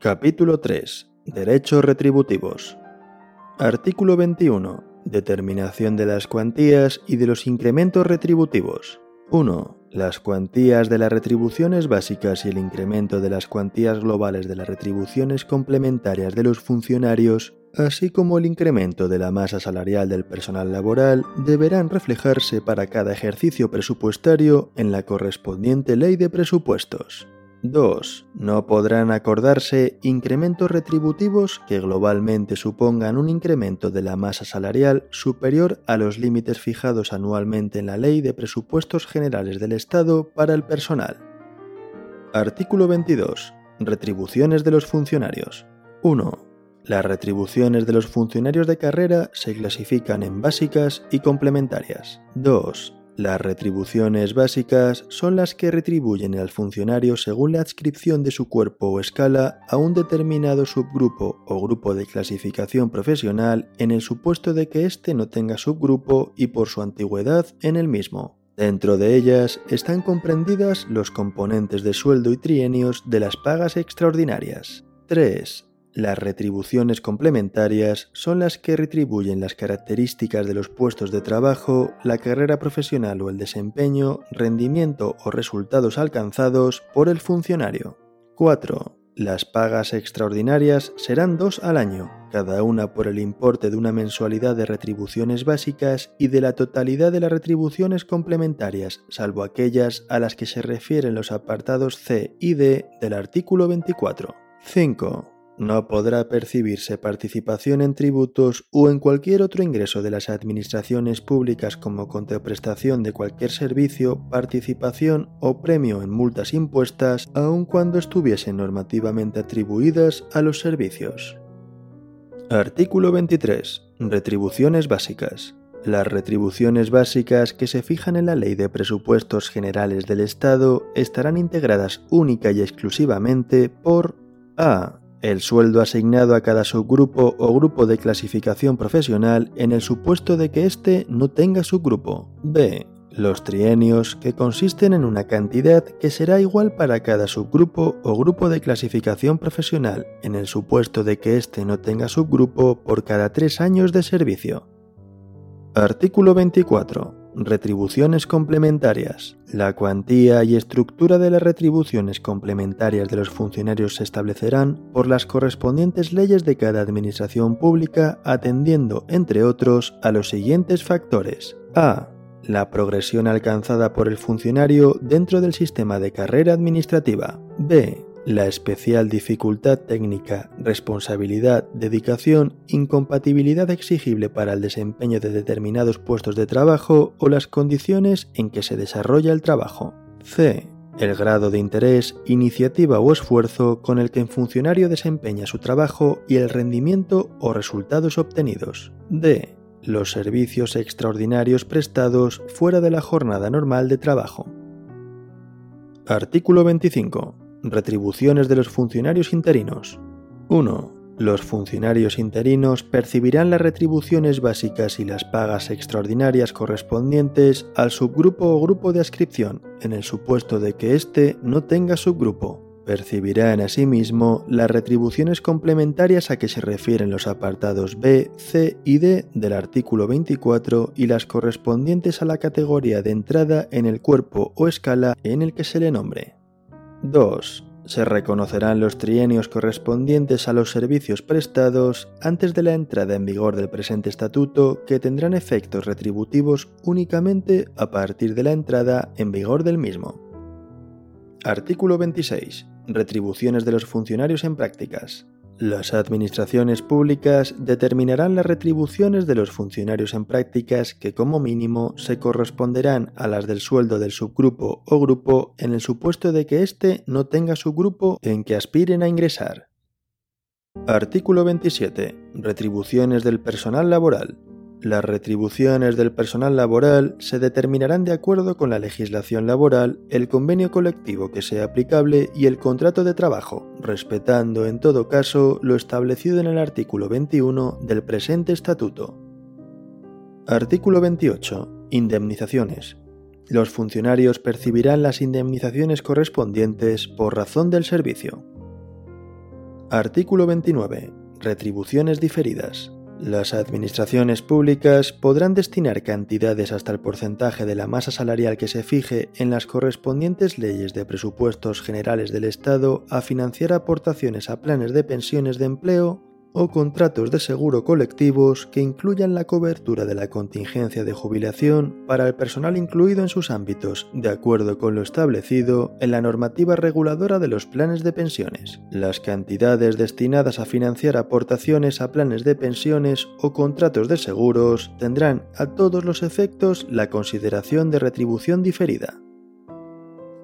Capítulo 3. Derechos retributivos. Artículo 21. Determinación de las cuantías y de los incrementos retributivos. 1. Las cuantías de las retribuciones básicas y el incremento de las cuantías globales de las retribuciones complementarias de los funcionarios, así como el incremento de la masa salarial del personal laboral, deberán reflejarse para cada ejercicio presupuestario en la correspondiente ley de presupuestos. 2. No podrán acordarse incrementos retributivos que globalmente supongan un incremento de la masa salarial superior a los límites fijados anualmente en la Ley de Presupuestos Generales del Estado para el personal. Artículo 22. Retribuciones de los funcionarios. 1. Las retribuciones de los funcionarios de carrera se clasifican en básicas y complementarias. 2. Las retribuciones básicas son las que retribuyen al funcionario según la adscripción de su cuerpo o escala a un determinado subgrupo o grupo de clasificación profesional en el supuesto de que éste no tenga subgrupo y por su antigüedad en el mismo. Dentro de ellas están comprendidas los componentes de sueldo y trienios de las pagas extraordinarias. 3. Las retribuciones complementarias son las que retribuyen las características de los puestos de trabajo, la carrera profesional o el desempeño, rendimiento o resultados alcanzados por el funcionario. 4. Las pagas extraordinarias serán dos al año, cada una por el importe de una mensualidad de retribuciones básicas y de la totalidad de las retribuciones complementarias, salvo aquellas a las que se refieren los apartados C y D del artículo 24. 5 no podrá percibirse participación en tributos o en cualquier otro ingreso de las administraciones públicas como contraprestación de cualquier servicio, participación o premio en multas impuestas, aun cuando estuviesen normativamente atribuidas a los servicios. Artículo 23. Retribuciones básicas. Las retribuciones básicas que se fijan en la Ley de Presupuestos Generales del Estado estarán integradas única y exclusivamente por a el sueldo asignado a cada subgrupo o grupo de clasificación profesional en el supuesto de que éste no tenga subgrupo. B. Los trienios, que consisten en una cantidad que será igual para cada subgrupo o grupo de clasificación profesional, en el supuesto de que éste no tenga subgrupo por cada tres años de servicio. Artículo 24. Retribuciones complementarias. La cuantía y estructura de las retribuciones complementarias de los funcionarios se establecerán por las correspondientes leyes de cada administración pública atendiendo, entre otros, a los siguientes factores. A. La progresión alcanzada por el funcionario dentro del sistema de carrera administrativa. B la especial dificultad técnica, responsabilidad, dedicación, incompatibilidad exigible para el desempeño de determinados puestos de trabajo o las condiciones en que se desarrolla el trabajo. C. El grado de interés, iniciativa o esfuerzo con el que un funcionario desempeña su trabajo y el rendimiento o resultados obtenidos. D. Los servicios extraordinarios prestados fuera de la jornada normal de trabajo. Artículo 25. Retribuciones de los funcionarios interinos. 1. Los funcionarios interinos percibirán las retribuciones básicas y las pagas extraordinarias correspondientes al subgrupo o grupo de ascripción, en el supuesto de que éste no tenga subgrupo. Percibirán asimismo las retribuciones complementarias a que se refieren los apartados B, C y D del artículo 24 y las correspondientes a la categoría de entrada en el cuerpo o escala en el que se le nombre. 2. Se reconocerán los trienios correspondientes a los servicios prestados antes de la entrada en vigor del presente estatuto que tendrán efectos retributivos únicamente a partir de la entrada en vigor del mismo. Artículo 26. Retribuciones de los funcionarios en prácticas. Las administraciones públicas determinarán las retribuciones de los funcionarios en prácticas que como mínimo se corresponderán a las del sueldo del subgrupo o grupo en el supuesto de que éste no tenga subgrupo en que aspiren a ingresar. Artículo 27. Retribuciones del personal laboral. Las retribuciones del personal laboral se determinarán de acuerdo con la legislación laboral, el convenio colectivo que sea aplicable y el contrato de trabajo, respetando en todo caso lo establecido en el artículo 21 del presente estatuto. Artículo 28. Indemnizaciones. Los funcionarios percibirán las indemnizaciones correspondientes por razón del servicio. Artículo 29. Retribuciones diferidas. Las administraciones públicas podrán destinar cantidades hasta el porcentaje de la masa salarial que se fije en las correspondientes leyes de presupuestos generales del Estado a financiar aportaciones a planes de pensiones de empleo o contratos de seguro colectivos que incluyan la cobertura de la contingencia de jubilación para el personal incluido en sus ámbitos, de acuerdo con lo establecido en la normativa reguladora de los planes de pensiones. Las cantidades destinadas a financiar aportaciones a planes de pensiones o contratos de seguros tendrán a todos los efectos la consideración de retribución diferida.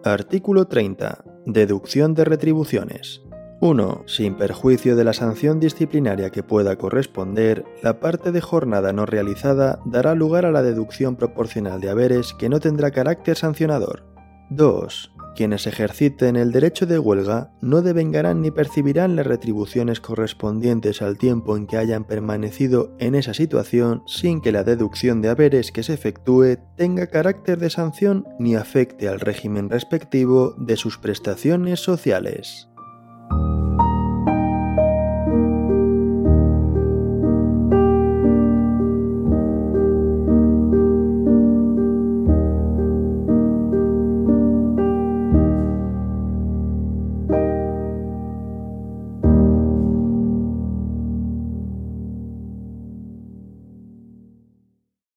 Artículo 30. Deducción de retribuciones. 1. Sin perjuicio de la sanción disciplinaria que pueda corresponder, la parte de jornada no realizada dará lugar a la deducción proporcional de haberes que no tendrá carácter sancionador. 2. Quienes ejerciten el derecho de huelga no devengarán ni percibirán las retribuciones correspondientes al tiempo en que hayan permanecido en esa situación sin que la deducción de haberes que se efectúe tenga carácter de sanción ni afecte al régimen respectivo de sus prestaciones sociales.